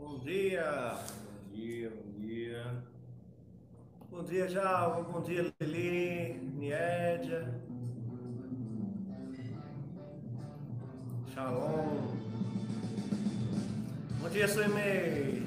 Bom dia. Bom dia, bom dia. Bom dia, Jalva. Bom dia, Lili, Niédia. Shalom. Bom dia, Suemei.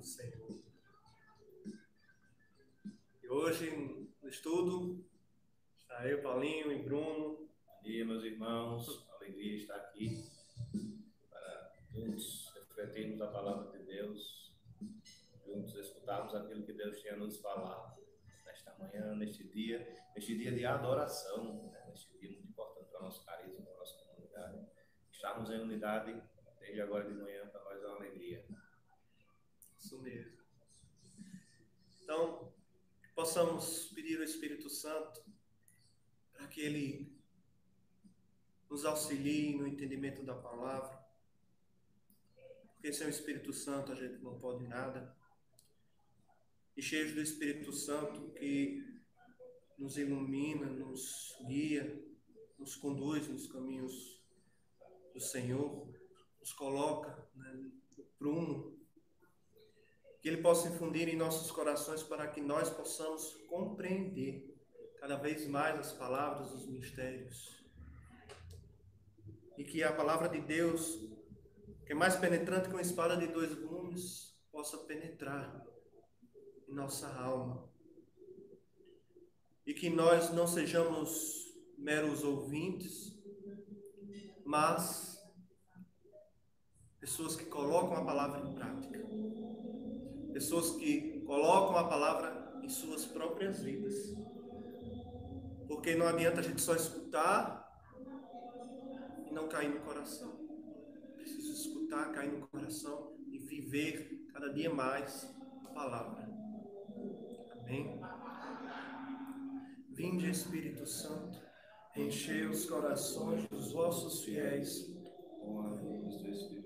Do Senhor. E hoje, no estudo, está eu, Paulinho e Bruno. Dia, meus irmãos. Alegria estar aqui para juntos refletirmos a palavra de Deus, juntos escutarmos aquilo que Deus tinha nos falar nesta manhã, neste dia, neste dia de adoração, né? neste dia muito importante para o nosso carisma, para a nossa comunidade. Estarmos em unidade desde agora de manhã para nós é uma alegria. Isso mesmo. Então, possamos pedir ao Espírito Santo para que Ele nos auxilie no entendimento da palavra. Porque sem o Espírito Santo a gente não pode nada. E cheios do Espírito Santo que nos ilumina, nos guia, nos conduz nos caminhos do Senhor, nos coloca né, no prumo que Ele possa infundir em nossos corações para que nós possamos compreender cada vez mais as palavras dos mistérios. E que a palavra de Deus, que é mais penetrante que uma espada de dois gumes, possa penetrar em nossa alma. E que nós não sejamos meros ouvintes, mas pessoas que colocam a palavra em prática pessoas que colocam a palavra em suas próprias vidas. Porque não adianta a gente só escutar e não cair no coração. Preciso escutar, cair no coração e viver cada dia mais a palavra. Amém? Vinde, Espírito Santo, enchei os corações dos vossos fiéis Com a luz do Espírito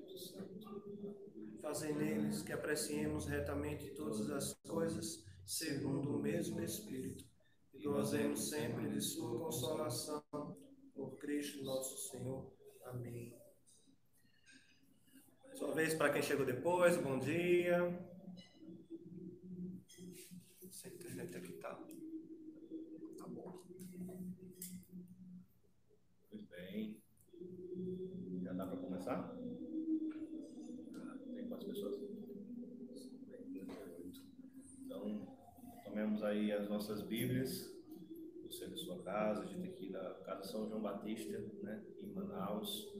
Fazei neles que apreciemos retamente todas as coisas segundo o mesmo Espírito, e gozemos sempre de Sua consolação, por Cristo nosso Senhor. Amém. Sua vez para quem chegou depois, bom dia. Essa internet aqui tá. Tá bom. Muito bem. Aí as nossas Bíblias, você da sua casa, a gente aqui da Casa São João Batista, né, em Manaus,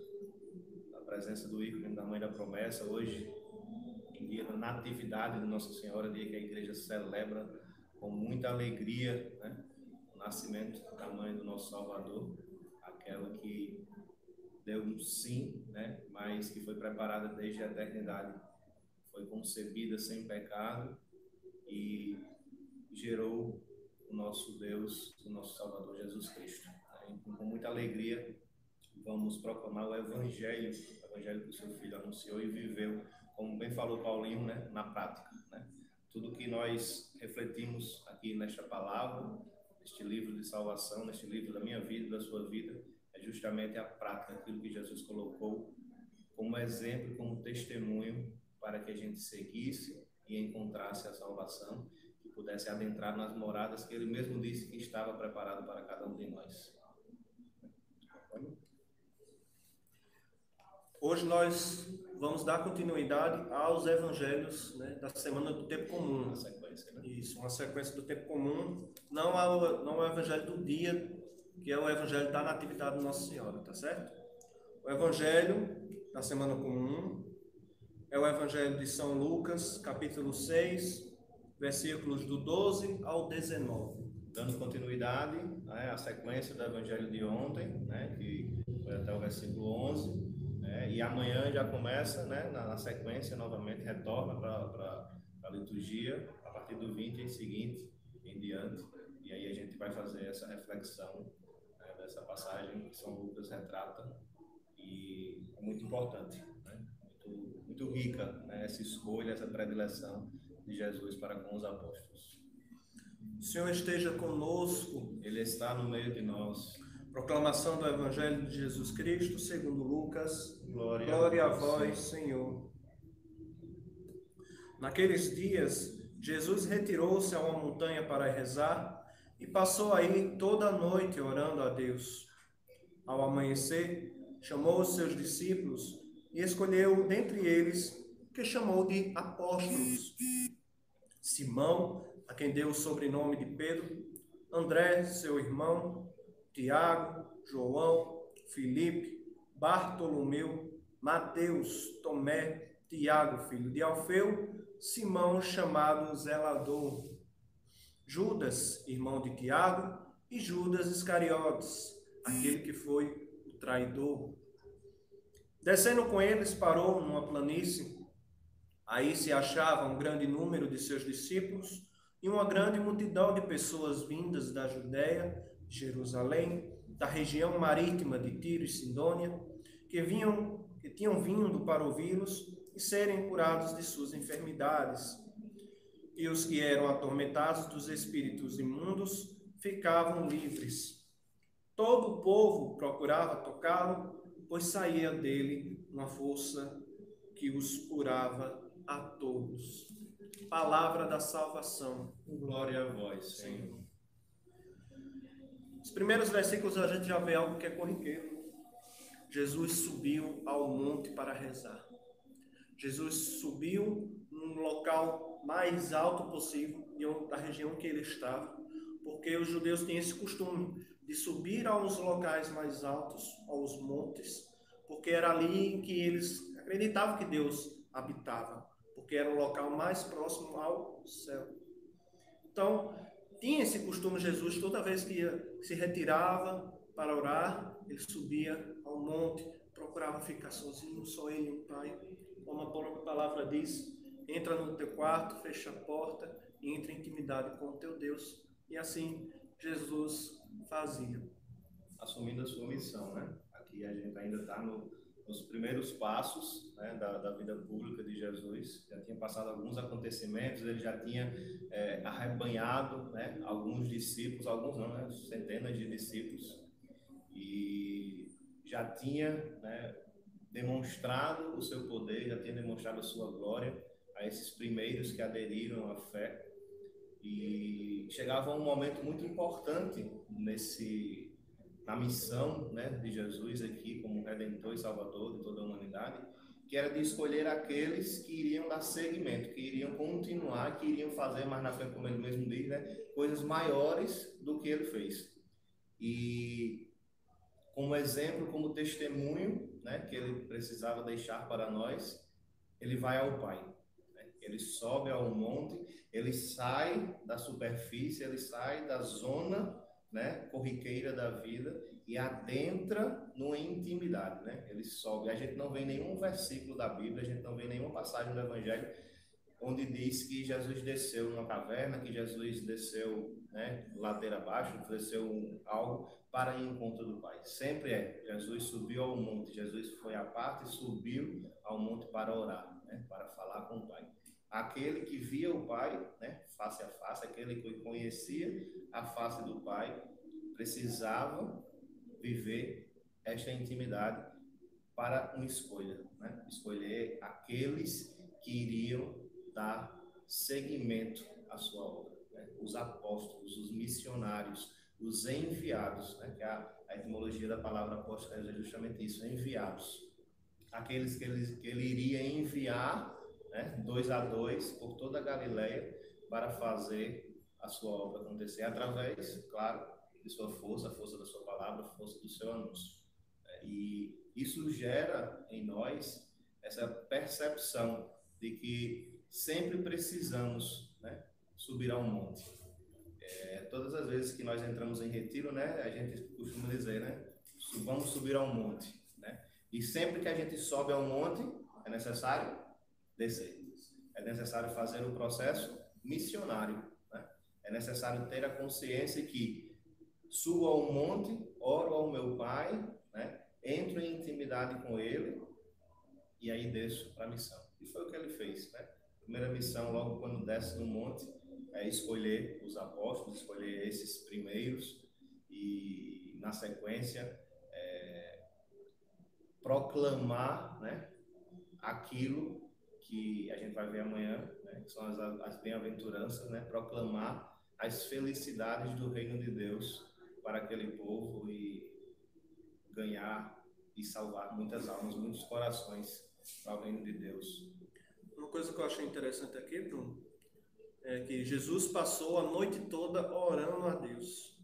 na presença do ícone da Mãe da Promessa, hoje, em dia da Natividade de Nossa Senhora, dia que a igreja celebra com muita alegria, né, o nascimento da Mãe do nosso Salvador, aquela que deu um sim, né, mas que foi preparada desde a eternidade, foi concebida sem pecado e gerou o nosso Deus, o nosso Salvador Jesus Cristo. Então, com muita alegria, vamos proclamar o Evangelho, o Evangelho que o seu filho anunciou e viveu, como bem falou Paulinho, né, na prática. Né? Tudo que nós refletimos aqui nesta palavra, neste livro de salvação, neste livro da minha vida, da sua vida, é justamente a prática, aquilo que Jesus colocou como exemplo, como testemunho, para que a gente seguisse e encontrasse a salvação, pudesse adentrar nas moradas que ele mesmo disse que estava preparado para cada um de nós. Hoje nós vamos dar continuidade aos evangelhos né, da semana do tempo comum. Na sequência, né? Isso, uma sequência do tempo comum, não ao, não ao evangelho do dia, que é o evangelho da natividade de Nossa Senhora, tá certo? O evangelho da semana comum é o evangelho de São Lucas, capítulo 6, versículos do 12 ao 19. Dando continuidade né, à sequência do evangelho de ontem, né, que foi até o versículo 11, né, e amanhã já começa né, na, na sequência, novamente retorna para a liturgia, a partir do 20 em seguinte, em diante, e aí a gente vai fazer essa reflexão né, dessa passagem que São Lucas retrata, e é muito importante, né, muito, muito rica né, essa escolha, essa predileção de Jesus para com os apóstolos. O Senhor esteja conosco. Ele está no meio de nós. Proclamação do Evangelho de Jesus Cristo, segundo Lucas. Glória, Glória a vós, Senhor. Naqueles dias, Jesus retirou-se a uma montanha para rezar e passou aí toda a noite orando a Deus. Ao amanhecer, chamou os seus discípulos e escolheu dentre eles que chamou de apóstolos. Simão, a quem deu o sobrenome de Pedro, André, seu irmão, Tiago, João, Filipe, Bartolomeu, Mateus, Tomé, Tiago, filho de Alfeu, Simão, chamado Zelador, Judas, irmão de Tiago, e Judas Iscariotes, aquele que foi o traidor. Descendo com eles, parou numa planície. Aí se achava um grande número de seus discípulos e uma grande multidão de pessoas vindas da Judéia, Jerusalém, da região marítima de Tiro e Sidônia, que vinham, que tinham vindo para ouvi-los e serem curados de suas enfermidades. E os que eram atormentados dos espíritos imundos ficavam livres. Todo o povo procurava tocá-lo, pois saía dele uma força que os curava a todos. Palavra da salvação. Glória a vós, Senhor. Os primeiros versículos a gente já vê algo que é corriqueiro. Jesus subiu ao monte para rezar. Jesus subiu num local mais alto possível da região que ele estava, porque os judeus tinham esse costume de subir aos locais mais altos, aos montes, porque era ali que eles acreditavam que Deus habitava, porque era o local mais próximo ao céu. Então, tinha esse costume Jesus, toda vez que ia, se retirava para orar, ele subia ao monte, procurava ficar sozinho, só ele e o Pai. Como a própria palavra diz, entra no teu quarto, fecha a porta e entra em intimidade com o teu Deus. E assim Jesus fazia. Assumindo a sua missão, né? Aqui a gente ainda está no, nos primeiros passos né, da, da, vida pública de Jesus, já tinha passado alguns acontecimentos, ele já tinha é, arrebanhado né, alguns discípulos, alguns não, né, centenas de discípulos, e já tinha né, demonstrado o seu poder, já tinha demonstrado a sua glória a esses primeiros que aderiram à fé. E chegava um momento muito importante nesse na missão né, de Jesus aqui como Redentor e Salvador de toda a humanidade, que era de escolher aqueles que iriam dar seguimento, que iriam continuar, que iriam fazer mais na frente, como ele mesmo diz, né, coisas maiores do que ele fez. E como exemplo, como testemunho né, que ele precisava deixar para nós, ele vai ao Pai. Né? Ele sobe ao monte, ele sai da superfície, ele sai da zona né, corriqueira da vida e adentra numa intimidade, né? Ele sobe. A gente não vê nenhum versículo da Bíblia, a gente não vê nenhuma passagem do Evangelho onde diz que Jesus desceu numa caverna, que Jesus desceu, né, ladeira abaixo, desceu algo para ir em encontro do Pai. Sempre é, Jesus subiu ao monte, Jesus foi à parte e subiu ao monte para orar, né, para falar com o Pai. Aquele que via o Pai, né, face a face, aquele que conhecia a face do Pai, precisava viver esta intimidade para uma escolha, né? escolher aqueles que iriam dar seguimento à sua obra, né? os apóstolos, os missionários, os enviados, né? que a, a etimologia da palavra apóstolo é justamente isso, enviados, aqueles que ele, que ele iria enviar né, dois a dois, por toda a Galileia, para fazer a sua obra acontecer, através, claro, de sua força, a força da sua palavra, a força do seu anúncio. É, e isso gera em nós essa percepção de que sempre precisamos né, subir a um monte. É, todas as vezes que nós entramos em retiro, né, a gente costuma dizer, né, vamos subir a um monte. Né? E sempre que a gente sobe a um monte, é necessário descer. É necessário fazer o processo missionário. Né? É necessário ter a consciência que subo ao monte, oro ao meu Pai, né? entro em intimidade com Ele e aí desço para a missão. E foi o que ele fez. Né? Primeira missão, logo quando desce no monte, é escolher os apóstolos, escolher esses primeiros e, na sequência, é, proclamar né, aquilo que a gente vai ver amanhã, né, que são as, as bem-aventuranças, né, proclamar as felicidades do reino de Deus para aquele povo e ganhar e salvar muitas almas, muitos corações para o reino de Deus. Uma coisa que eu achei interessante aqui, Bruno, é que Jesus passou a noite toda orando a Deus.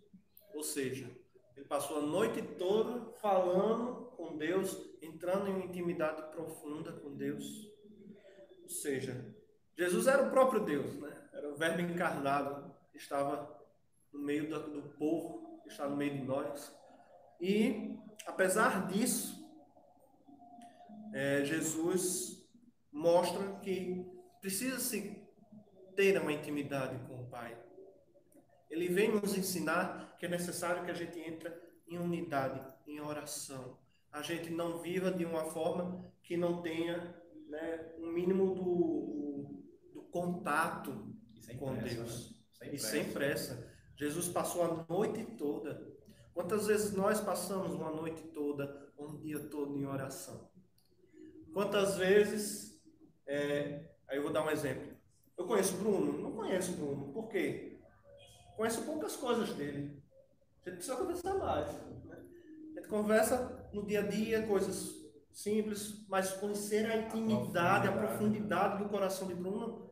Ou seja, ele passou a noite toda falando com Deus, entrando em uma intimidade profunda com Deus. Ou seja, Jesus era o próprio Deus, né? Era o Verbo encarnado, estava no meio do, povo, estava no meio de nós. E, apesar disso, é, Jesus mostra que precisa-se ter uma intimidade com o Pai. Ele vem nos ensinar que é necessário que a gente entre em unidade, em oração. A gente não viva de uma forma que não tenha né, um mínimo do, do contato com pressa, Deus. né? Sem e sem pressa. Jesus passou a noite toda. Quantas vezes nós passamos uma noite toda, um dia todo em oração? Quantas vezes, é, aí eu vou dar um exemplo. Eu conheço Bruno? Não conheço Bruno. Por quê? Conheço poucas coisas dele. A gente precisa conversar mais. Né? A gente conversa no dia a dia, coisas simples, mas conhecer a intimidade, a profundidade do coração de Bruno,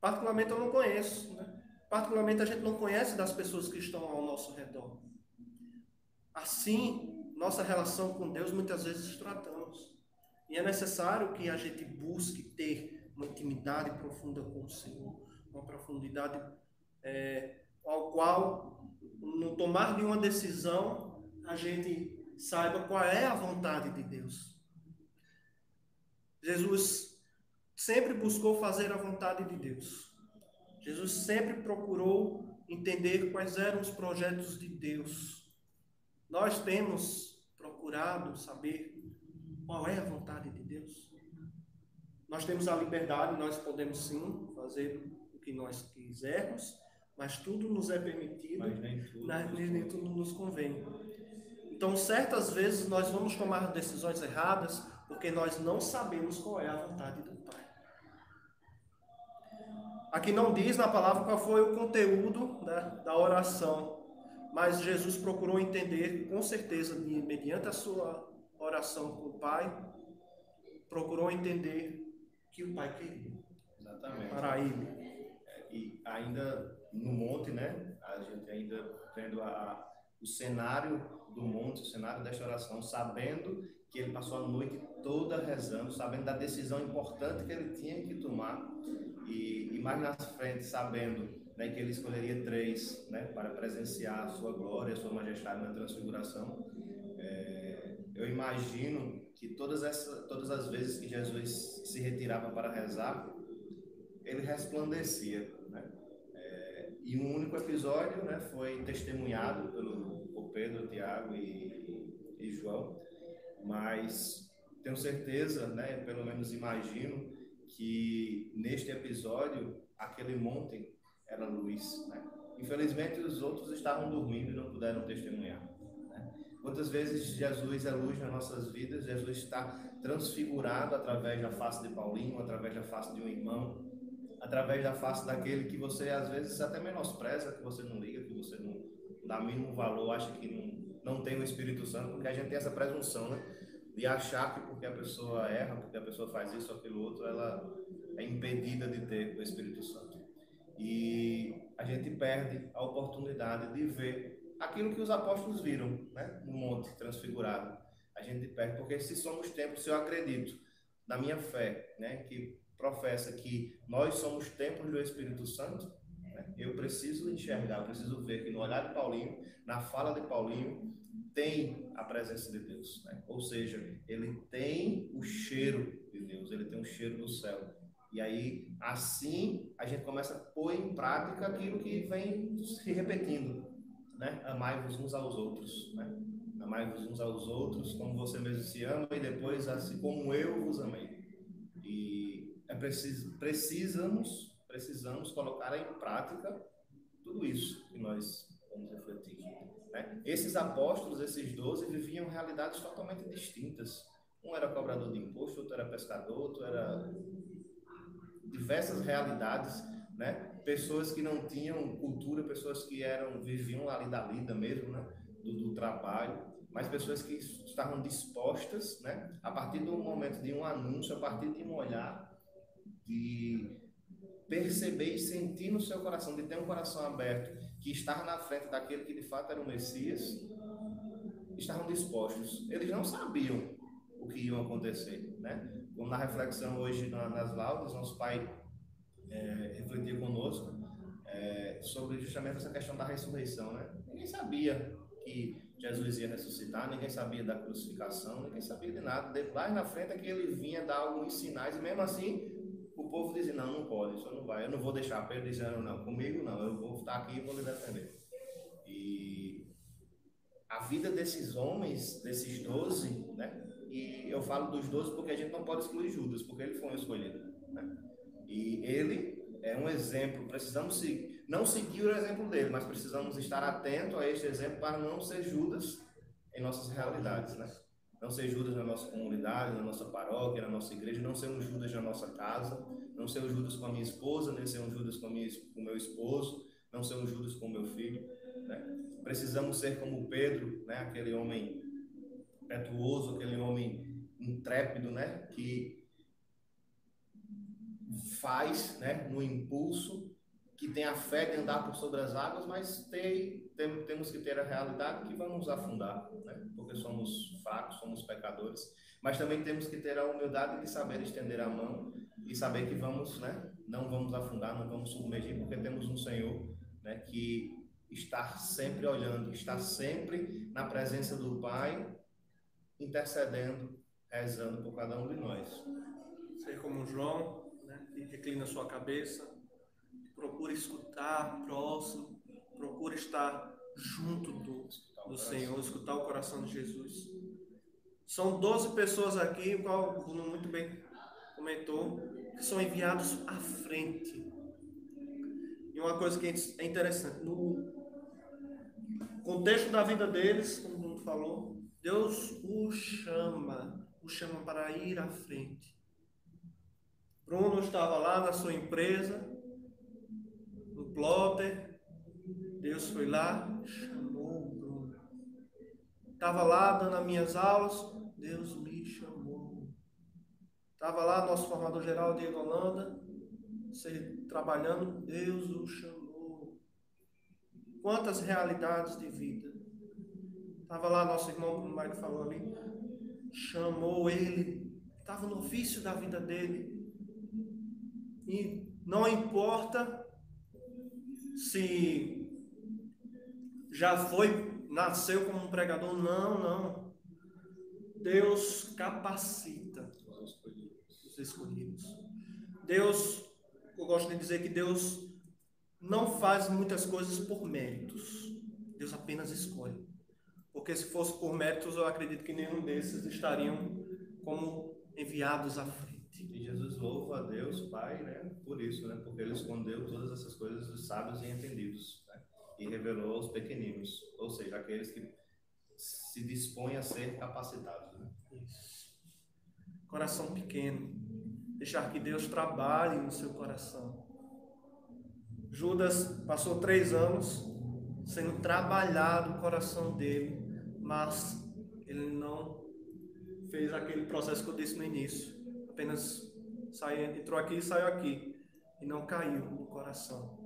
particularmente eu não conheço. Né? Particularmente a gente não conhece das pessoas que estão ao nosso redor. Assim, nossa relação com Deus muitas vezes tratamos. E é necessário que a gente busque ter uma intimidade profunda com o Senhor, uma profundidade é, ao qual, no tomar de uma decisão, a gente saiba qual é a vontade de Deus. Jesus sempre buscou fazer a vontade de Deus. Jesus sempre procurou entender quais eram os projetos de Deus. Nós temos procurado saber qual é a vontade de Deus? Nós temos a liberdade, nós podemos sim fazer o que nós quisermos, mas tudo nos é permitido, Mas nem tudo. mas nem, nem tudo nos convém. Então, certas vezes nós vamos tomar decisões erradas porque nós não sabemos qual é a vontade do Pai. Aqui não diz na palavra qual foi o conteúdo né, da oração, mas Jesus procurou entender, com certeza, mediante a sua oração com o Pai, procurou entender que o Pai queria Exatamente. para ele. E ainda no monte, né? A gente ainda tendo a, o cenário do monte, o cenário desta oração, sabendo que ele passou a noite toda rezando, sabendo da decisão importante que ele tinha que tomar e, e mais na frente sabendo né, que ele escolheria três, né, para presenciar a sua glória, a sua majestade na transfiguração. É, eu imagino que todas essas, todas as vezes que Jesus se retirava para rezar, ele resplandecia, né? É, e um único episódio, né, foi testemunhado pelo por Pedro, Tiago e, e João, mas tenho certeza, né, pelo menos imagino que neste episódio aquele monte era luz, né? Infelizmente os outros estavam dormindo e não puderam testemunhar. né? Quantas vezes Jesus é luz nas nossas vidas, Jesus está transfigurado através da face de Paulinho, através da face de um irmão, através da face daquele que você às vezes até menospreza, que você não liga, que você não dá mínimo valor, acha que não, não tem o Espírito Santo, porque a gente tem essa presunção, né? De achar que porque a pessoa erra, porque a pessoa faz isso ou aquilo outro, ela é impedida de ter o Espírito Santo. E a gente perde a oportunidade de ver aquilo que os apóstolos viram, né? No monte transfigurado. A gente perde, porque se somos templos, se eu acredito na minha fé, né? Que professa que nós somos templos do Espírito Santo? Eu preciso enxergar, eu preciso ver que no olhar de Paulinho, na fala de Paulinho, tem a presença de Deus. Né? Ou seja, ele tem o cheiro de Deus, ele tem o cheiro do céu. E aí, assim, a gente começa a pôr em prática aquilo que vem se repetindo. Né? Amai-vos uns aos outros. Né? Amai-vos uns aos outros como você mesmo se ama e depois assim como eu vos amei. E é preciso, precisamos, precisamos colocar em prática tudo isso que nós vamos refletir. né? Esses apóstolos, esses doze, viviam realidades totalmente distintas. Um era cobrador de imposto, outro era pescador, outro era diversas realidades, né? Pessoas que não tinham cultura, pessoas que eram viviam ali da lida mesmo, né? Do, do trabalho, mas pessoas que estavam dispostas, né? A partir do momento de um anúncio, a partir de um olhar, de perceber e sentir no seu coração, de ter um coração aberto, que estar na frente daquele que de fato era o Messias, estavam dispostos. Eles não sabiam o que ia acontecer, né? Como na reflexão hoje na- nas laudas, nosso pai é, refletia conosco é, sobre justamente essa questão da ressurreição, né? Ninguém sabia que Jesus ia ressuscitar, ninguém sabia da crucificação, ninguém sabia de nada. Lá na frente é que ele vinha dar alguns sinais e mesmo assim o povo dizia, não, não pode, isso não vai, eu não vou deixar Pedro dizendo, não, comigo não, eu vou estar aqui e vou lhe defender. E a vida desses homens, desses doze, né? E eu falo dos doze porque a gente não pode excluir Judas, porque ele foi um escolhido, né? E ele é um exemplo, precisamos seguir, não seguir o exemplo dele, mas precisamos estar atento a este exemplo para não ser Judas em nossas realidades, né? Não ser Judas na nossa comunidade, na nossa paróquia, na nossa igreja, não ser um Judas na nossa casa, não ser um Judas com a minha esposa, nem ser um Judas com, minha, com o meu esposo, não ser um Judas com o meu filho, né? Precisamos ser como Pedro, né? Aquele homem impetuoso, aquele homem intrépido, né? Que faz, né? No impulso, que tem a fé de andar por sobre as águas, mas tem, tem, temos que ter a realidade que vamos afundar, né? Porque somos fracos, somos pecadores, mas também temos que ter a humildade de saber estender a mão e saber que vamos, né? Não vamos afundar, não vamos submergir, porque temos um Senhor, né? Que está sempre olhando, está sempre na presença do Pai, intercedendo, rezando por cada um de nós. Ser como João, né, que reclina sua cabeça, procura escutar próximo, procura estar junto do, do Senhor, escutar o coração de Jesus. São 12 pessoas aqui, o qual o Bruno muito bem comentou, que são enviados à frente. E uma coisa que é interessante, no contexto da vida deles, como o Bruno falou, Deus o chama, o chama para ir à frente. Bruno estava lá na sua empresa, plotter, Deus foi lá, chamou o Bruno. Estava lá dando as minhas aulas, Deus me chamou. Estava lá nosso formador geral, Diego Holanda, você trabalhando, Deus o chamou. Quantas realidades de vida. Estava lá nosso irmão, como o Mike falou ali, chamou ele, estava no ofício da vida dele. E não importa se já foi, nasceu como um pregador, não, não. Deus capacita os escolhidos. Deus, eu gosto de dizer que Deus não faz muitas coisas por méritos. Deus apenas escolhe. Porque se fosse por méritos, eu acredito que nenhum desses estariam como enviados à frente. E Jesus louva a Deus, Pai, né, por isso, né, porque ele escondeu todas essas coisas dos sábios e entendidos, né, e revelou aos pequeninos, ou seja, aqueles que se dispõem a ser capacitados. Né? Isso. Coração pequeno. Deixar que Deus trabalhe no seu coração. Judas passou três anos sendo trabalhado o coração dele, mas ele não fez aquele processo que eu disse no início. Apenas saiu, entrou aqui e saiu aqui. E não caiu no coração.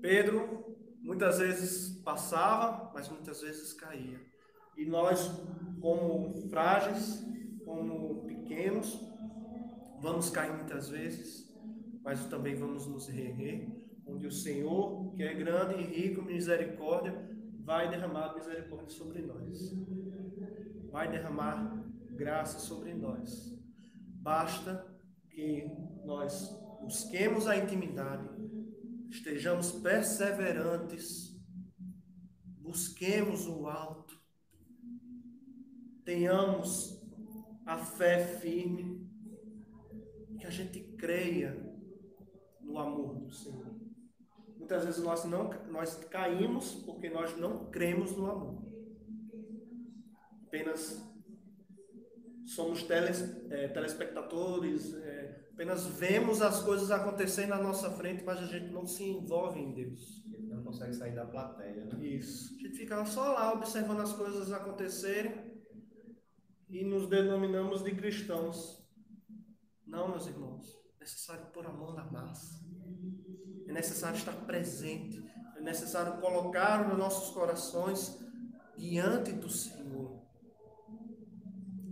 Pedro muitas vezes passava, mas muitas vezes caía. E nós, como frágeis, como pequenos, vamos cair muitas vezes, mas também vamos nos reerguer, onde o Senhor, que é grande e rico em misericórdia, vai derramar misericórdia sobre nós. Vai derramar graça sobre nós. Basta que nós busquemos a intimidade, estejamos perseverantes, busquemos o alto, tenhamos a fé firme, que a gente creia no amor do Senhor. Muitas vezes nós não nós caímos porque nós não cremos no amor. Apenas somos teles, é, telespectadores, é, apenas vemos as coisas acontecendo na nossa frente, mas a gente não se envolve em Deus. Ele não consegue sair da plateia, né? Isso. A gente fica só lá observando as coisas acontecerem e nos denominamos de cristãos. Não, meus irmãos. É necessário pôr a mão na massa. É necessário estar presente. É necessário colocar nos nossos corações diante do Senhor.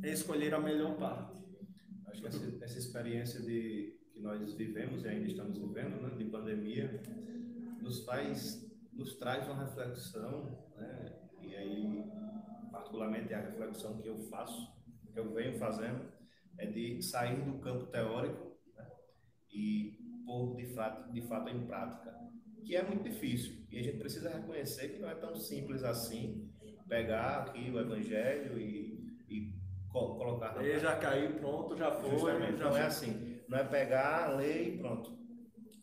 É escolher a melhor parte. Acho que essa, essa experiência de que nós vivemos e ainda estamos vivendo, né, de pandemia, nos faz, nos traz uma reflexão, né, e aí particularmente a reflexão que eu faço, que eu venho fazendo, é de sair do campo teórico né, e pôr de fato, de fato em prática, que é muito difícil e a gente precisa reconhecer que não é tão simples assim pegar aqui o evangelho e, colocar na já caiu, pronto, já foi. Justamente, já não é foi. assim. Não é pegar, ler e pronto.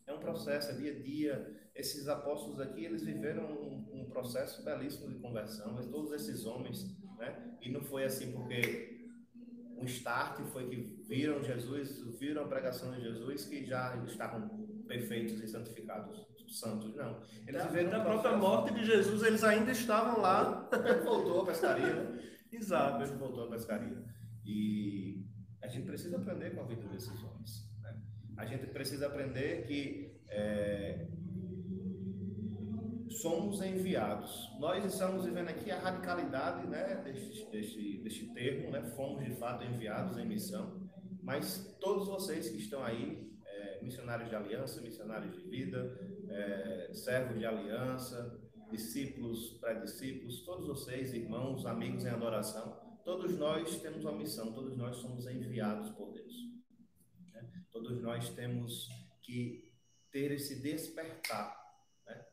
É um processo, é dia a dia. Esses apóstolos aqui, eles viveram um, um processo belíssimo de conversão, mas todos esses homens, né? E não foi assim porque um start foi que viram Jesus, viram a pregação de Jesus, que já estavam perfeitos e santificados, santos. Não. Eles Da, viveram da um própria morte de Jesus, eles ainda estavam lá. Voltou à pescaria, né? Exato. Deus voltou à pescaria. E a gente precisa aprender com a vida desses homens. Né? A gente precisa aprender que é, somos enviados. Nós estamos vivendo aqui a radicalidade né, deste, deste, deste termo, né? fomos de fato enviados em missão, mas todos vocês que estão aí, é, missionários de aliança, missionários de vida, é, servos de aliança, discípulos, pré-discípulos, todos vocês, irmãos, amigos em adoração, todos nós temos uma missão, todos nós somos enviados por Deus. né? Todos nós temos que ter esse despertar, né?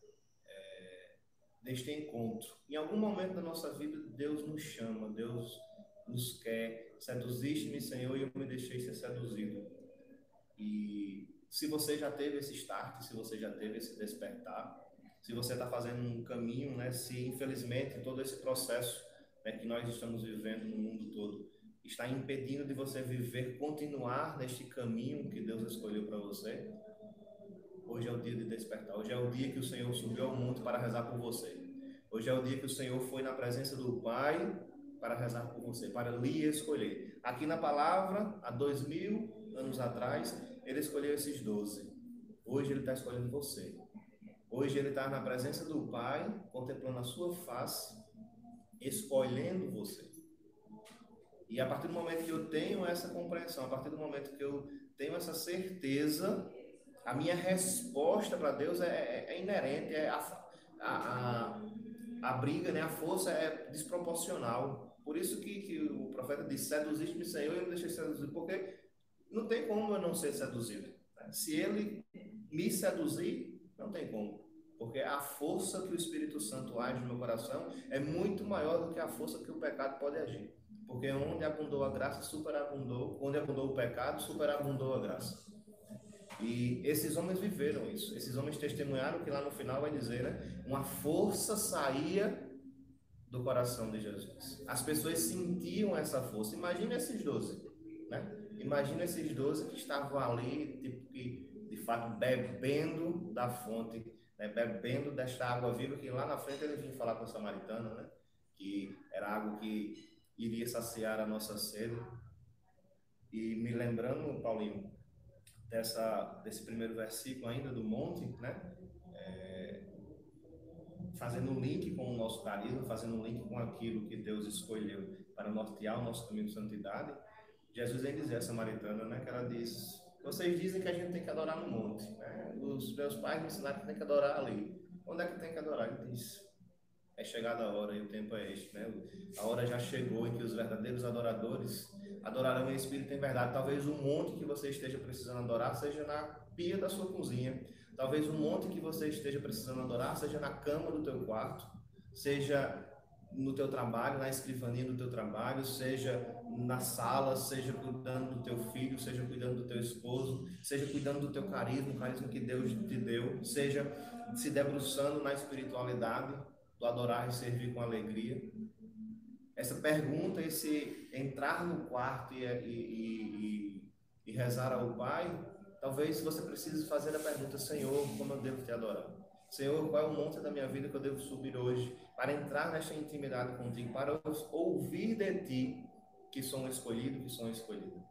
É, deste encontro. Em algum momento da nossa vida, Deus nos chama, Deus nos quer. Seduziste-me, Senhor, e eu me deixei ser seduzido. E se você já teve esse start, se você já teve esse despertar, se você está fazendo um caminho, né? Se infelizmente todo esse processo né, que nós estamos vivendo no mundo todo está impedindo de você viver, continuar neste caminho que Deus escolheu para você, hoje é o dia de despertar. Hoje é o dia que o Senhor subiu ao monte para rezar por você. Hoje é o dia que o Senhor foi na presença do Pai para rezar por você, para lhe escolher. Aqui na palavra, há dois mil anos atrás, ele escolheu esses doze. Hoje ele está escolhendo você. Hoje ele está na presença do Pai, contemplando a sua face, escolhendo você. E a partir do momento que eu tenho essa compreensão, a partir do momento que eu tenho essa certeza, a minha resposta para Deus é, é, é, inerente, é a, a, a, briga, né, a força é desproporcional. Por isso que, que o profeta disse, seduziste-me, Senhor, e eu me deixei seduzir, porque não tem como eu não ser seduzido. Né? Se ele me seduzir, não tem como. Porque a força que o Espírito Santo age no meu coração é muito maior do que a força que o pecado pode agir. Porque onde abundou a graça, superabundou. Onde abundou o pecado, superabundou a graça. E esses homens viveram isso. Esses homens testemunharam que lá no final vai dizer, né? Uma força saía do coração de Jesus. As pessoas sentiam essa força. Imagina esses doze, né? Imagina esses doze que estavam ali, tipo, que, de fato, bebendo da fonte, né? bebendo desta água viva, que lá na frente ele vinha falar com o samaritano, né? Que era água que iria saciar a nossa sede. E me lembrando, Paulinho, dessa, desse primeiro versículo ainda do monte, né? É, fazendo um link com o nosso carisma, fazendo um link com aquilo que Deus escolheu para nortear o nosso caminho de santidade, Jesus vem dizer a samaritana, né? Que ela diz, vocês dizem que a gente tem que adorar no monte, né? Os meus pais me ensinaram que tem que adorar ali. Onde é que tem que adorar? Ele diz, é chegada a hora e o tempo é este, né? A hora já chegou em que os verdadeiros adoradores adorarão em espírito e em verdade. Talvez o monte que você esteja precisando adorar seja na pia da sua cozinha. Talvez o monte que você esteja precisando adorar seja na cama do teu quarto, seja no teu trabalho, na escrivaninha do teu trabalho, seja na sala, seja cuidando do teu filho, seja cuidando do teu esposo, seja cuidando do teu carisma, o carisma que Deus te deu, seja se debruçando na espiritualidade, do adorar e servir com alegria. Essa pergunta, esse entrar no quarto e, e, e, e rezar ao Pai, talvez você precise fazer a pergunta: Senhor, como eu devo te adorar? Senhor, qual é o monte da minha vida que eu devo subir hoje para entrar nesta intimidade contigo, para ouvir de ti que sou um escolhido, que um escolhido,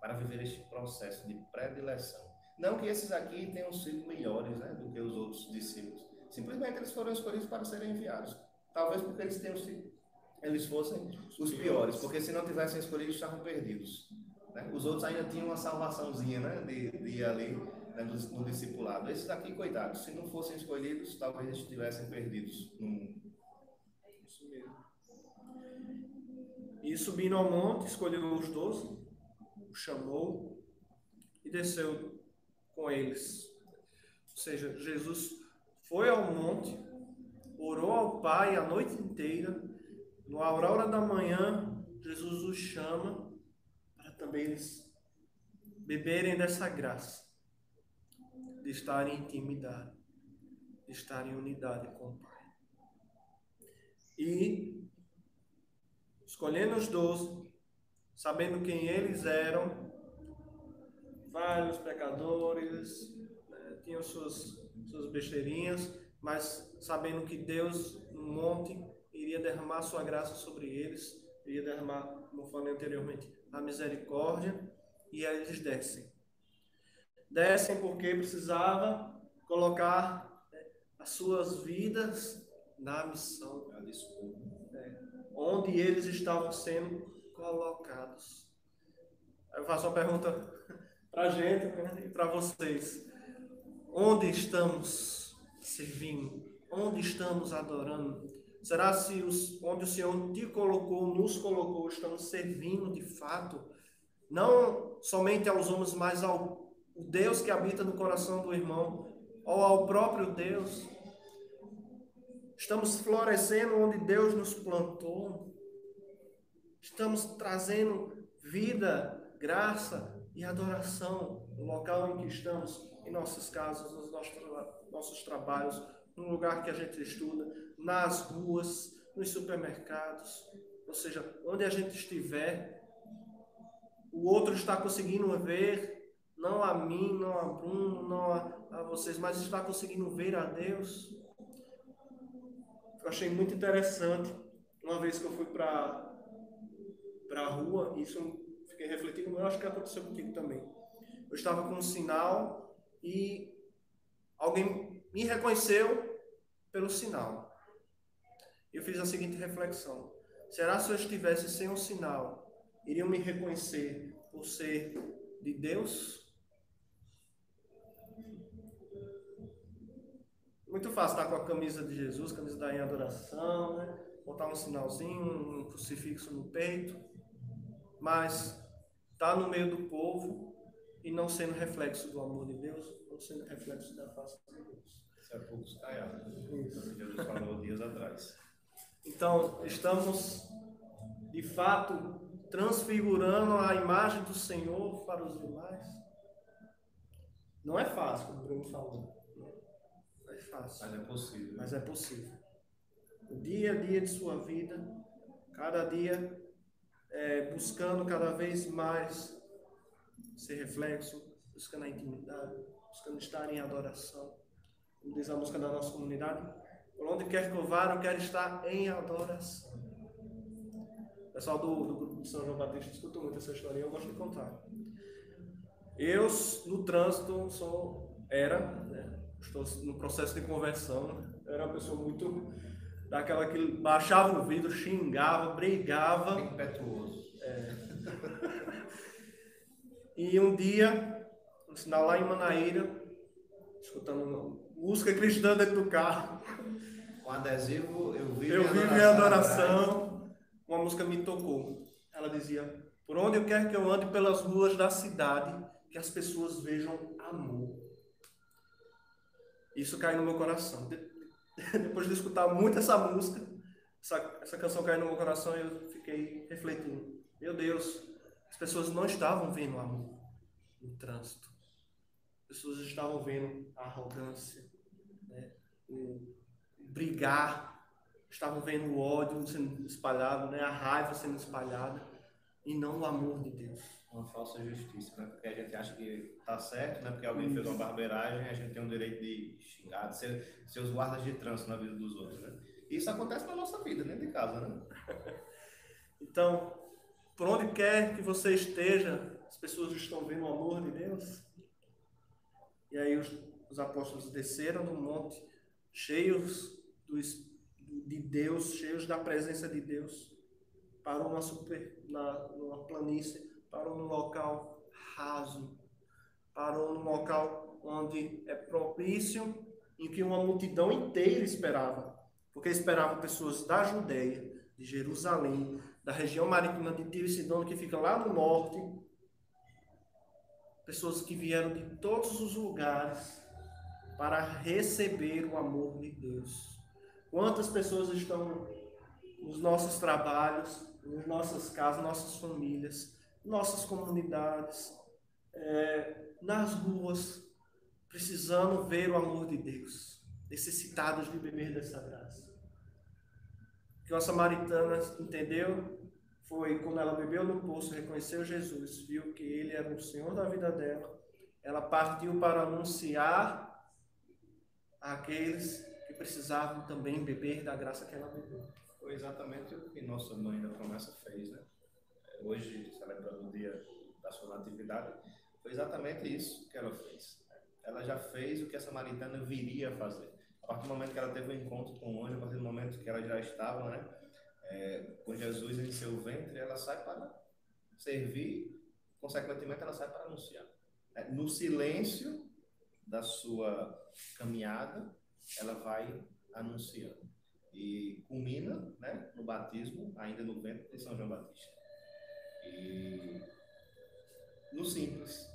para viver este processo de predileção. Não que esses aqui tenham sido melhores né, do que os outros discípulos, Simplesmente eles foram escolhidos para serem enviados. Talvez porque eles tenham sido, eles fossem os piores, porque se não tivessem escolhido, estavam perdidos. Né? Os outros ainda tinham uma salvaçãozinha né? de, de ir ali né? no, no, discipulado. Esses aqui, coitados, se não fossem escolhidos, talvez estivessem perdidos no mundo. E subindo ao monte, escolheu os doze, chamou e desceu com eles. Ou seja, Jesus foi ao monte, orou ao Pai a noite inteira. No aurora da manhã, Jesus os chama para também eles beberem dessa graça, de estar em intimidade, de estar em unidade com o Pai. E, escolhendo os doze, sabendo quem eles eram, vários pecadores, né, tinham suas suas besteirinhas, mas sabendo que Deus, no monte, iria derramar sua graça sobre eles, iria derramar, como falei anteriormente, a misericórdia, e aí eles descem. Descem porque precisava colocar né, as suas vidas na missão, onde eles estavam sendo colocados. Eu faço uma pergunta para a gente né, e para vocês. Onde estamos servindo? Onde estamos adorando? Será se os, onde o Senhor te colocou, nos colocou, estamos servindo de fato? Não somente aos homens, mas ao Deus que habita no coração do irmão, ou ao próprio Deus? Estamos florescendo onde Deus nos plantou. Estamos trazendo vida, graça e adoração no local em que estamos, em nossas casas, nos nossos, nossos trabalhos, no lugar que a gente estuda, nas ruas, nos supermercados, ou seja, onde a gente estiver, o outro está conseguindo ver, não a mim, não a Bruno, não a, a vocês, mas está conseguindo ver a Deus. Eu achei muito interessante, uma vez que eu fui para a rua, isso fiquei refletindo, eu acho que aconteceu contigo também. Eu estava com um sinal e alguém me reconheceu pelo sinal. Eu fiz a seguinte reflexão: será se eu estivesse sem um sinal, iriam me reconhecer por ser de Deus? Muito fácil estar com a camisa de Jesus, camisa da em adoração, né? botar um sinalzinho, um crucifixo no peito, mas estar no meio do povo e não sendo reflexo do amor de Deus, não sendo reflexo da face de Deus. Isso é poucos caiados. Como Jesus falou dias atrás. Então, estamos de fato transfigurando a imagem do Senhor para os demais. Não é fácil, como o Bruno falou. Fácil, Mas é possível. mas é possível. O dia a dia de sua vida, cada dia é, buscando cada vez mais ser reflexo, buscando a intimidade, buscando estar em adoração. Como diz a música da nossa comunidade, por onde quer que eu vá, eu quero estar em adoração. O pessoal do, do grupo de São João Batista escuta muito essa história e eu gosto de contar. Eu, no trânsito, sou, era, né, estou no processo de conversão, eu era uma pessoa muito daquela que baixava o vidro, xingava, brigava. Impetuoso. E um dia, sinal lá em Manaíra, escutando música cristã dentro do carro, Com adesivo, eu vi eu vi minha adoração, uma música me tocou. Ela dizia: Por onde eu quero que eu ande pelas ruas da cidade, que as pessoas vejam amor. Isso caiu no meu coração. De- Depois de escutar muito essa música, essa, essa canção caiu no meu coração e eu fiquei refletindo. Meu Deus, as pessoas não estavam vendo amor no trânsito. As pessoas estavam vendo a arrogância, né? o brigar, estavam vendo o ódio sendo espalhado, né? a raiva sendo espalhada, e não o amor de Deus. Uma falsa justiça, né? Porque a gente acha que tá certo, né? Porque alguém fez uma barbeiragem, a gente tem o direito de xingar, de ser, ser os guardas de trânsito na vida dos outros, né? Isso acontece na nossa vida, dentro de casa, né? Então, por onde quer que você esteja, as pessoas estão vendo o amor de Deus. E aí os, os apóstolos desceram do monte, cheios do, de Deus, cheios da presença de Deus, parou numa, super, na, numa planície, parou num local raso, parou num local onde é propício, em que uma multidão inteira esperava, porque esperavam pessoas da Judéia, de Jerusalém, da região marítima de Tiro e Sidônia, que fica lá no norte, pessoas que vieram de todos os lugares para receber o amor de Deus. Quantas pessoas estão nos nossos trabalhos, nas nossas casas, nossas famílias, nossas comunidades, é, nas ruas, precisando ver o amor de Deus, necessitados de beber dessa graça. O que uma samaritana entendeu foi quando ela bebeu no poço, reconheceu Jesus, viu que ele era o Senhor da vida dela, ela partiu para anunciar àqueles que precisavam também beber da graça que ela bebeu. Foi exatamente o que nossa mãe da promessa fez, né? Hoje, celebrando o dia natividade, foi exatamente isso que ela fez. Ela já fez o que a samaritana viria a fazer. A partir do momento que ela teve um encontro com o anjo, a partir do momento que ela já estava, né? É, com Jesus em seu ventre, ela sai para servir, consequentemente, ela sai para anunciar. É, no silêncio da sua caminhada, ela vai anunciando. E culmina né, no batismo, ainda no ventre de São João Batista. E no simples,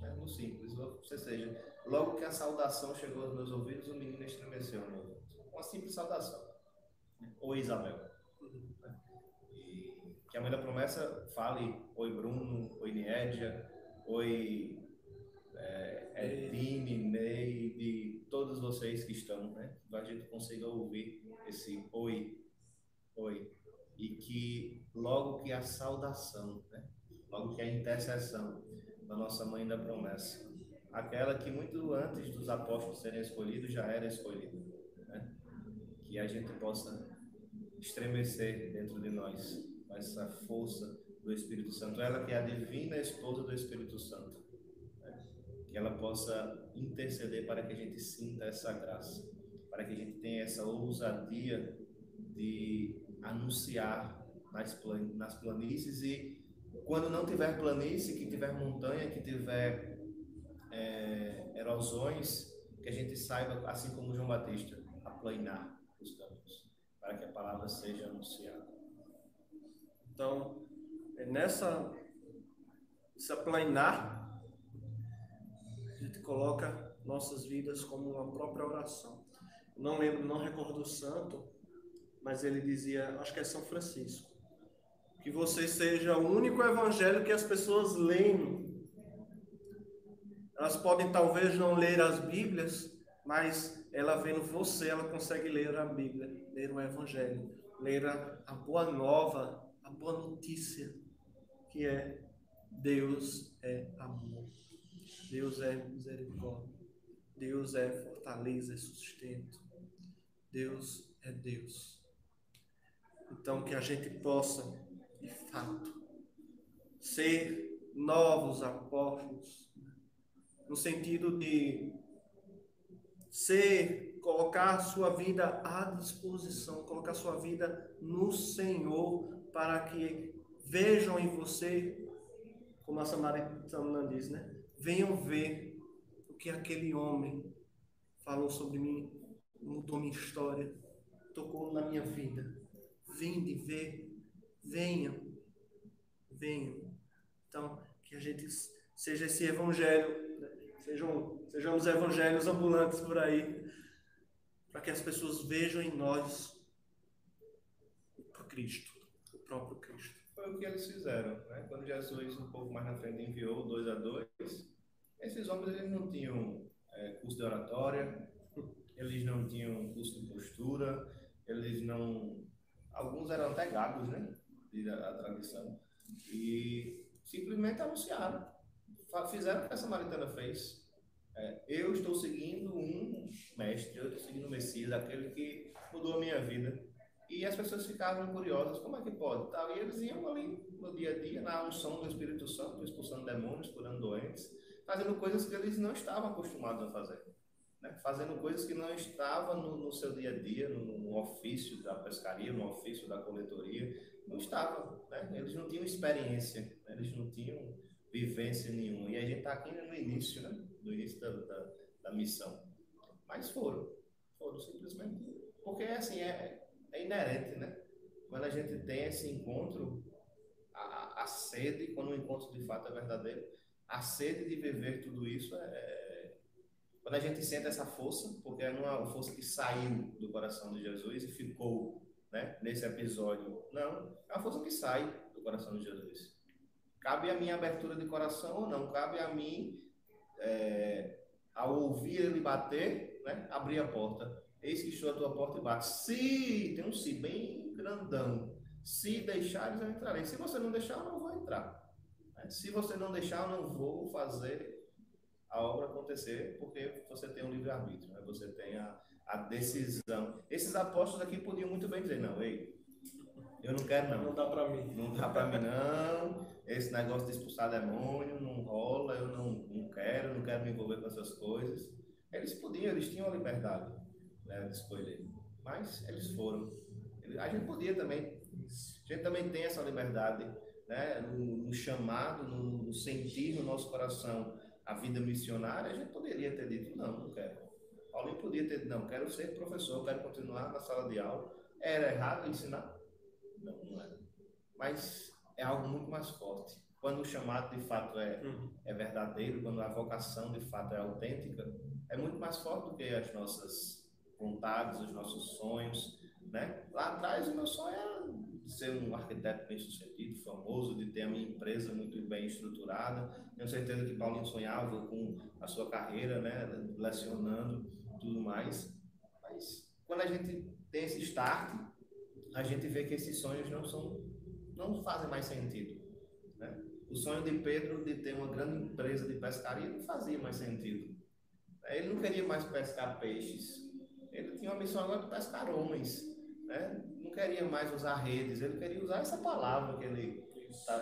né, no simples, ou seja, logo que a saudação chegou aos meus ouvidos, o menino estremeceu no ouvido. Uma simples saudação. né? Oi, Isabel. né? E que a mãe da promessa fale Oi, Bruno. Oi, Niédia. Oi, é, Edine, Neide, todos vocês que estão, né? Que a gente consiga ouvir esse Oi, Oi. E que logo que a saudação, né? Logo que a intercessão da nossa mãe da promessa, aquela que muito antes dos apóstolos serem escolhidos já era escolhida, né? Que a gente possa estremecer dentro de nós com essa força do Espírito Santo, ela que é a divina esposa do Espírito Santo, né? que ela possa interceder para que a gente sinta essa graça, para que a gente tenha essa ousadia de anunciar nas planícies e quando não tiver planície, que tiver montanha, que tiver é, erosões, que a gente saiba, assim como João Batista, aplanar os campos, para que a palavra seja anunciada. Então, é nessa esse aplainar, a gente coloca nossas vidas como uma própria oração. Não lembro, não recordo o santo, mas ele dizia, acho que é São Francisco, que você seja o único evangelho que as pessoas leem. Elas podem talvez não ler as Bíblias, mas ela vendo você, ela consegue ler a Bíblia, ler o evangelho, ler a, a boa nova, a boa notícia, que é Deus é amor. Deus é misericórdia. Deus é fortaleza e sustento. Deus é Deus. Então, que a gente possa, de fato, ser novos apóstolos, no sentido de ser, colocar sua vida à disposição, colocar sua vida no Senhor, para que vejam em você, como a Samaritana diz, né? Venham ver o que aquele homem falou sobre mim, mudou minha história, tocou na minha vida. Vinde ver, venham, venham. Então, que a gente seja esse evangelho, sejam, sejamos evangelhos ambulantes por aí, para que as pessoas vejam em nós o Cristo, o próprio Cristo. Foi o que eles fizeram, né? Quando Jesus, um pouco mais na frente, enviou dois a dois, esses homens eles não tinham é, curso de oratória, eles não tinham curso de postura, eles não. Alguns eram até gagos, né? A, tradição. E simplesmente anunciaram. Fizeram o que a Samaritana fez. É, eu estou seguindo um mestre, eu estou seguindo o Messias, aquele que mudou a minha vida. E as pessoas ficavam curiosas, como é que pode? Tal, e eles iam ali no dia a dia, na unção do Espírito Santo, expulsando demônios, curando doentes, fazendo coisas que eles não estavam acostumados a fazer. Né? Fazendo coisas que não estavam no, no seu dia a dia, no, no ofício da pescaria, no ofício da coletoria, não estavam. Né? Eles não tinham experiência, né? eles não tinham vivência nenhuma. E a gente está aqui no início, né? no início da, da, da missão. Mas foram, foram simplesmente. Porque assim, é, é inerente, né? Quando a gente tem esse encontro, a, a- a sede, quando o encontro de fato é verdadeiro, a sede de viver tudo isso é, é- Quando a gente sente essa força, porque é uma força que saiu do coração de Jesus e ficou né, nesse episódio. Não, é uma força que sai do coração de Jesus. Cabe a minha abertura de coração ou não, cabe a mim, é, ao ouvir ele bater, né, abrir a porta. Eis que estou à tua porta e bate. Se, tem um se bem grandão. Se deixares, eu entrarei. Se você não deixar, eu não vou entrar. né? Se você não deixar, eu não vou fazer a obra acontecer, porque você tem um livre-arbítrio, né? você tem a, a decisão. Esses apóstolos aqui podiam muito bem dizer: não, ei, eu não quero não. Não dá para mim. Não dá pra mim não. Esse negócio de expulsar demônio não rola, eu não, não quero, não quero me envolver com essas coisas. Eles podiam, eles tinham a liberdade né, de escolher. Mas eles foram. A gente podia também. A gente também tem essa liberdade, né? No, no chamado, no, no sentir no nosso coração a vida missionária, a gente poderia ter dito, não, não quero. Paulinho podia ter dito, não, quero ser professor, quero continuar na sala de aula. Era errado ensinar? Não, não era. Mas é algo muito mais forte. Quando o chamado de fato é, Uhum. é verdadeiro, quando a vocação de fato é autêntica, é muito mais forte do que as nossas vontades, os nossos sonhos, né? Lá atrás o meu sonho era ser um arquiteto bem sucedido, famoso, de ter a minha empresa muito bem estruturada. Tenho certeza que Paulinho sonhava com a sua carreira, né? Lecionando, tudo mais. Mas quando a gente tem esse start, a gente vê que esses sonhos não são, não fazem mais sentido. Né? O sonho de Pedro de ter uma grande empresa de pescaria não fazia mais sentido. Ele não queria mais pescar peixes. Ele tinha uma missão agora de pescar homens. Né? Não queria mais usar redes. Ele queria usar essa palavra que ele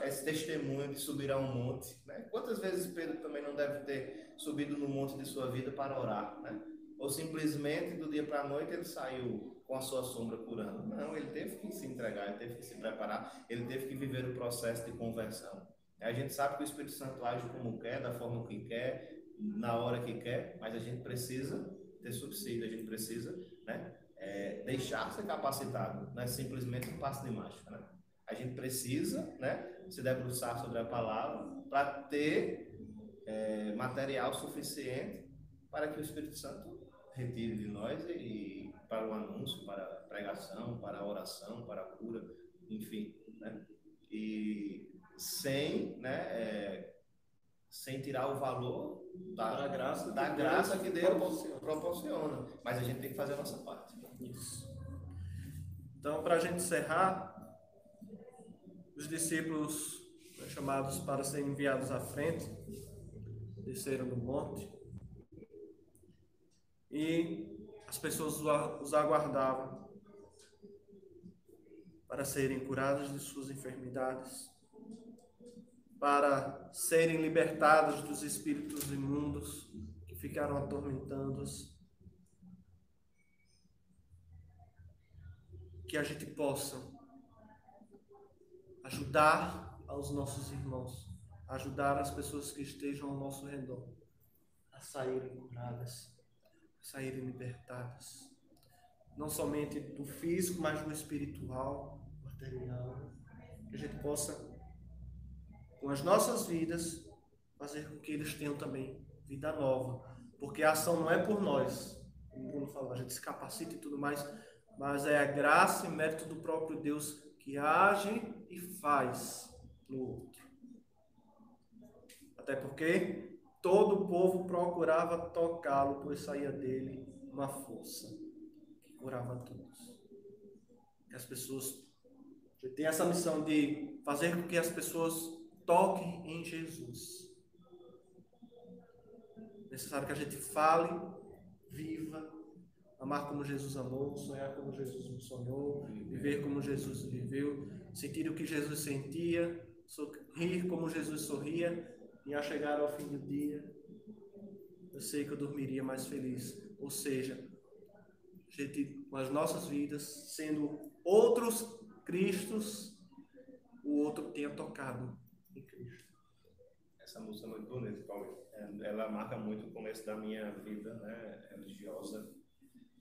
esse testemunho de subir a um monte. Né? Quantas vezes Pedro também não deve ter subido no monte de sua vida para orar? Né? Ou simplesmente do dia para a noite ele saiu com a sua sombra curando. Não, ele teve que se entregar, ele teve que se preparar, ele teve que viver o processo de conversão. A gente sabe que o Espírito Santo age como quer, da forma que quer, na hora que quer, mas a gente precisa ter subsídio, a gente precisa né, é, deixar ser capacitado, não é simplesmente um passo de mágica. Né? A gente precisa né, se debruçar sobre a palavra para ter é, material suficiente para que o Espírito Santo retire de nós e para o anúncio, para a pregação, para a oração, para a cura, enfim, né? E sem, né, é, sem tirar o valor da, Da graça da que graça Deus que Deus proporciona. proporciona. Mas a gente tem que fazer a nossa parte. Isso. Então, para a gente encerrar, os discípulos chamados para serem enviados à frente desceram do monte e as pessoas os aguardavam para serem curadas de suas enfermidades, para serem libertados dos espíritos imundos que ficaram atormentando-os. que a gente possa ajudar aos nossos irmãos, ajudar as pessoas que estejam ao nosso redor a saírem curadas, a saírem libertadas, não somente do físico, mas do espiritual, material, que a gente possa, com as nossas vidas, fazer com que eles tenham também vida nova, porque a ação não é por nós, como o Bruno falou, a gente se capacita e tudo mais, mas é a graça e mérito do próprio Deus que age e faz no outro. Até porque todo o povo procurava tocá-lo, pois saía dele uma força que curava todos. Que as pessoas tem essa missão de fazer com que as pessoas toquem em Jesus. É necessário que a gente fale, viva, amar como Jesus amou, sonhar como Jesus sonhou, viver como Jesus viveu, sentir o que Jesus sentia, sorrir como Jesus sorria, e ao chegar ao fim do dia, eu sei que eu dormiria mais feliz. Ou seja, a gente, com as nossas vidas, sendo outros Cristos, o outro tenha tocado. Essa música é muito bonita, Paulo. É, Ela marca muito o começo da minha vida né, religiosa,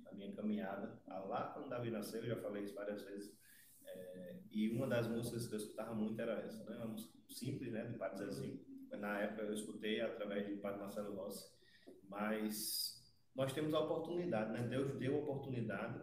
da minha caminhada. Ah, Lá quando Davi nasceu, eu já falei isso várias vezes. É, e uma das músicas que eu escutava muito era essa, né? Uma música simples, né? De Padre Zezinho. Na época eu escutei através de Padre Marcelo Rossi. Mas nós temos a oportunidade, né? Deus deu a oportunidade,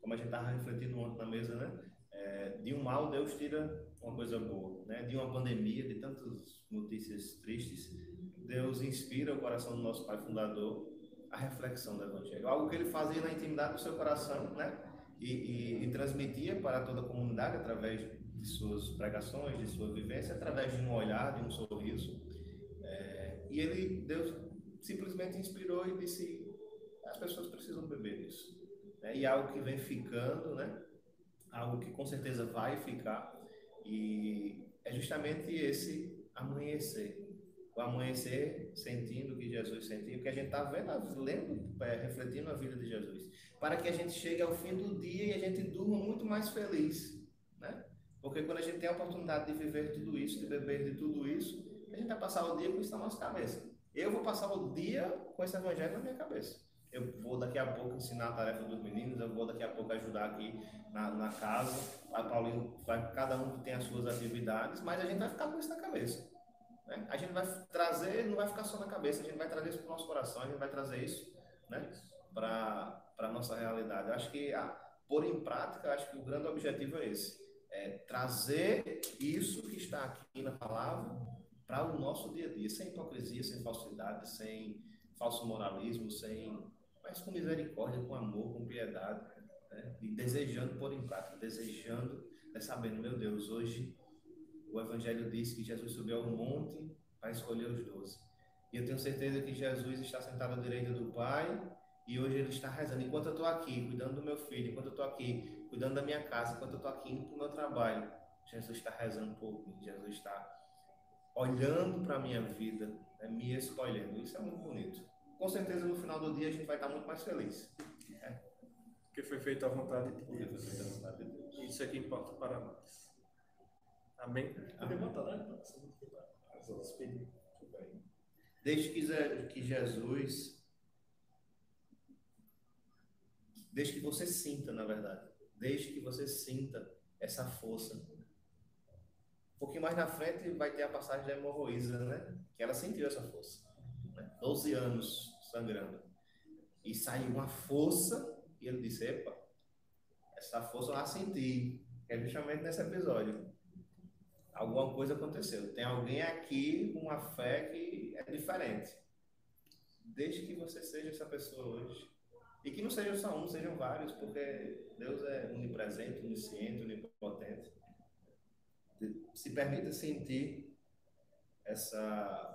como a gente estava refletindo ontem na mesa, né? É, de um mal, Deus tira uma coisa boa, né? De uma pandemia, de tantas notícias tristes, Deus inspira o coração do nosso Pai Fundador a reflexão do Evangelho. Algo que ele fazia na intimidade do seu coração, né? E, e, e transmitia para toda a comunidade através de suas pregações, de sua vivência, através de um olhar, de um sorriso. É, e ele, Deus simplesmente inspirou e disse: as pessoas precisam beber disso. Né? E é algo que vem ficando, né? Algo que com certeza vai ficar. E é justamente esse amanhecer. O amanhecer sentindo o que Jesus sentiu, que a gente está vendo, lendo, é, refletindo a vida de Jesus. Para que a gente chegue ao fim do dia e a gente durma muito mais feliz. Né? Porque quando a gente tem a oportunidade de viver tudo isso, de beber de tudo isso, a gente vai passar o dia com isso na nossa cabeça. Eu vou passar o dia com esse evangelho na minha cabeça. Eu vou daqui a pouco ensinar a tarefa dos meninos, eu vou daqui a pouco ajudar aqui na, na casa. A Paulinho vai, cada um tem as suas atividades, mas a gente vai ficar com isso na cabeça. Né? A gente vai trazer, não vai ficar só na cabeça, a gente vai trazer isso para o nosso coração, a gente vai trazer isso né? para a nossa realidade. Eu acho que a, em prática, acho que o grande objetivo é esse. É trazer isso que está aqui na palavra para o nosso dia a dia, sem hipocrisia, sem falsidade, sem falso moralismo, sem mas com misericórdia, com amor, com piedade, né? e desejando pôr em prática, desejando, né, sabendo, meu Deus, hoje o Evangelho diz que Jesus subiu ao monte para escolher os doze. E eu tenho certeza que Jesus está sentado à direita do Pai e hoje ele está rezando. Enquanto eu estou aqui cuidando do meu filho, enquanto eu estou aqui cuidando da minha casa, enquanto eu estou aqui indo para o meu trabalho, Jesus está rezando por mim. Jesus está olhando para a minha vida, né, me escolhendo. Isso é muito bonito. Com certeza no final do dia a gente vai estar muito mais feliz. Né? Porque foi feita a vontade de Deus. Isso é que importa para nós. Amém? Amém. Desde que, Ze- que Jesus. Desde que você sinta, na verdade. Desde que você sinta essa força. Um pouquinho mais na frente vai ter a passagem da hemorroísa, né? Que ela sentiu essa força. Né? 12 anos sangrando. E saiu uma força, e ele disse: Epa, essa força eu a senti. É justamente nesse episódio alguma coisa aconteceu. Tem alguém aqui com uma fé que é diferente. Desde que você seja essa pessoa hoje. E que não seja só um, sejam vários, porque Deus é onipresente, onisciente, onipotente. Se permita sentir essa,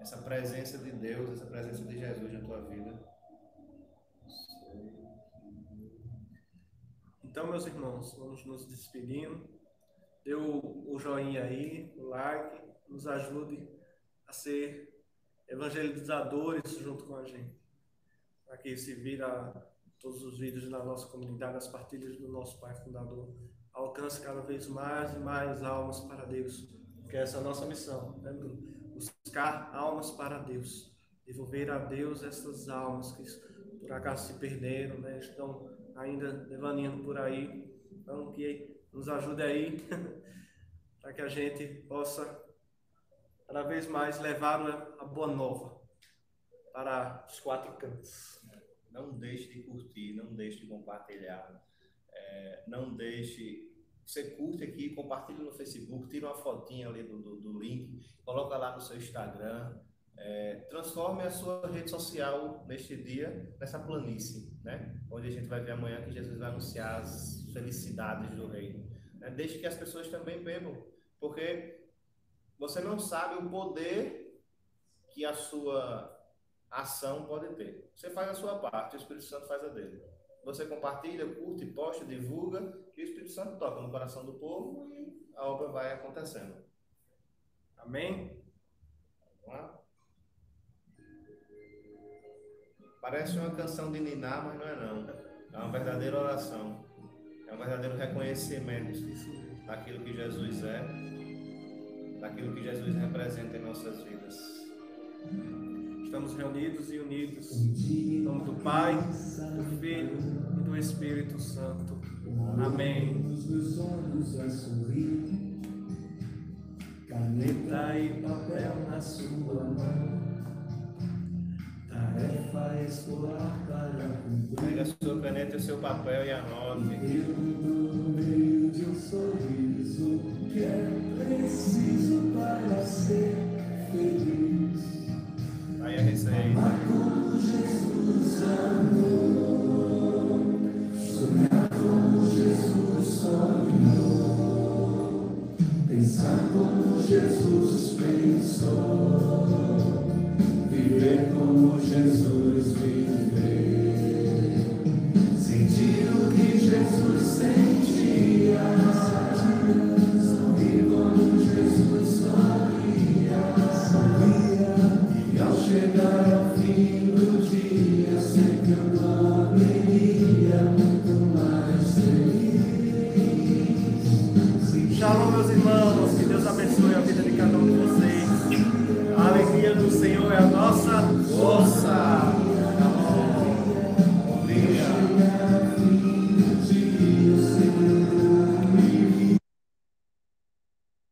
essa presença de Deus, essa presença de Jesus na tua vida. Então, meus irmãos, vamos nos despedindo. Dê o, joinha aí, o like, nos ajude a ser evangelizadores junto com a gente. Para que se vira todos os vídeos na nossa comunidade, as partilhas do nosso Pai Fundador, alcance cada vez mais e mais almas para Deus. Que essa é a nossa missão, né? Buscar almas para Deus. Devolver a Deus essas almas que por acaso se perderam, né? Estão ainda devaneando por aí. Então, que nos ajude aí para que a gente possa cada vez mais levar a boa nova para os quatro cantos. Não deixe de curtir, não deixe de compartilhar, é, não deixe. Você curte aqui, compartilha no Facebook, tira uma fotinha ali do, do, do link, coloca lá no seu Instagram. É, transforme a sua rede social neste dia nessa planície, né? Onde a gente vai ver amanhã que Jesus vai anunciar as felicidades do reino. Né? Deixe que as pessoas também bebam, porque você não sabe o poder que a sua ação pode ter. Você faz a sua parte, o Espírito Santo faz a dele. Você compartilha, curte, posta, divulga, e o Espírito Santo toca no coração do povo e a obra vai acontecendo. Amém? Vamos lá? Parece uma canção de Niná, mas não é não. É uma verdadeira oração. É um verdadeiro reconhecimento daquilo que Jesus é, daquilo que Jesus representa em nossas vidas. Estamos reunidos e unidos em nome do Pai, do Filho e do Espírito Santo. Amém. Caneta e papel na sua mão. Tarefa escolar para cumprir. Pega a sua caneta e o seu papel e anote. Eu no meio de um sorriso que é preciso para ser feliz. Aí a receita. Como Jesus amou, sonhar como Jesus sonhou, pensar como Jesus pensou,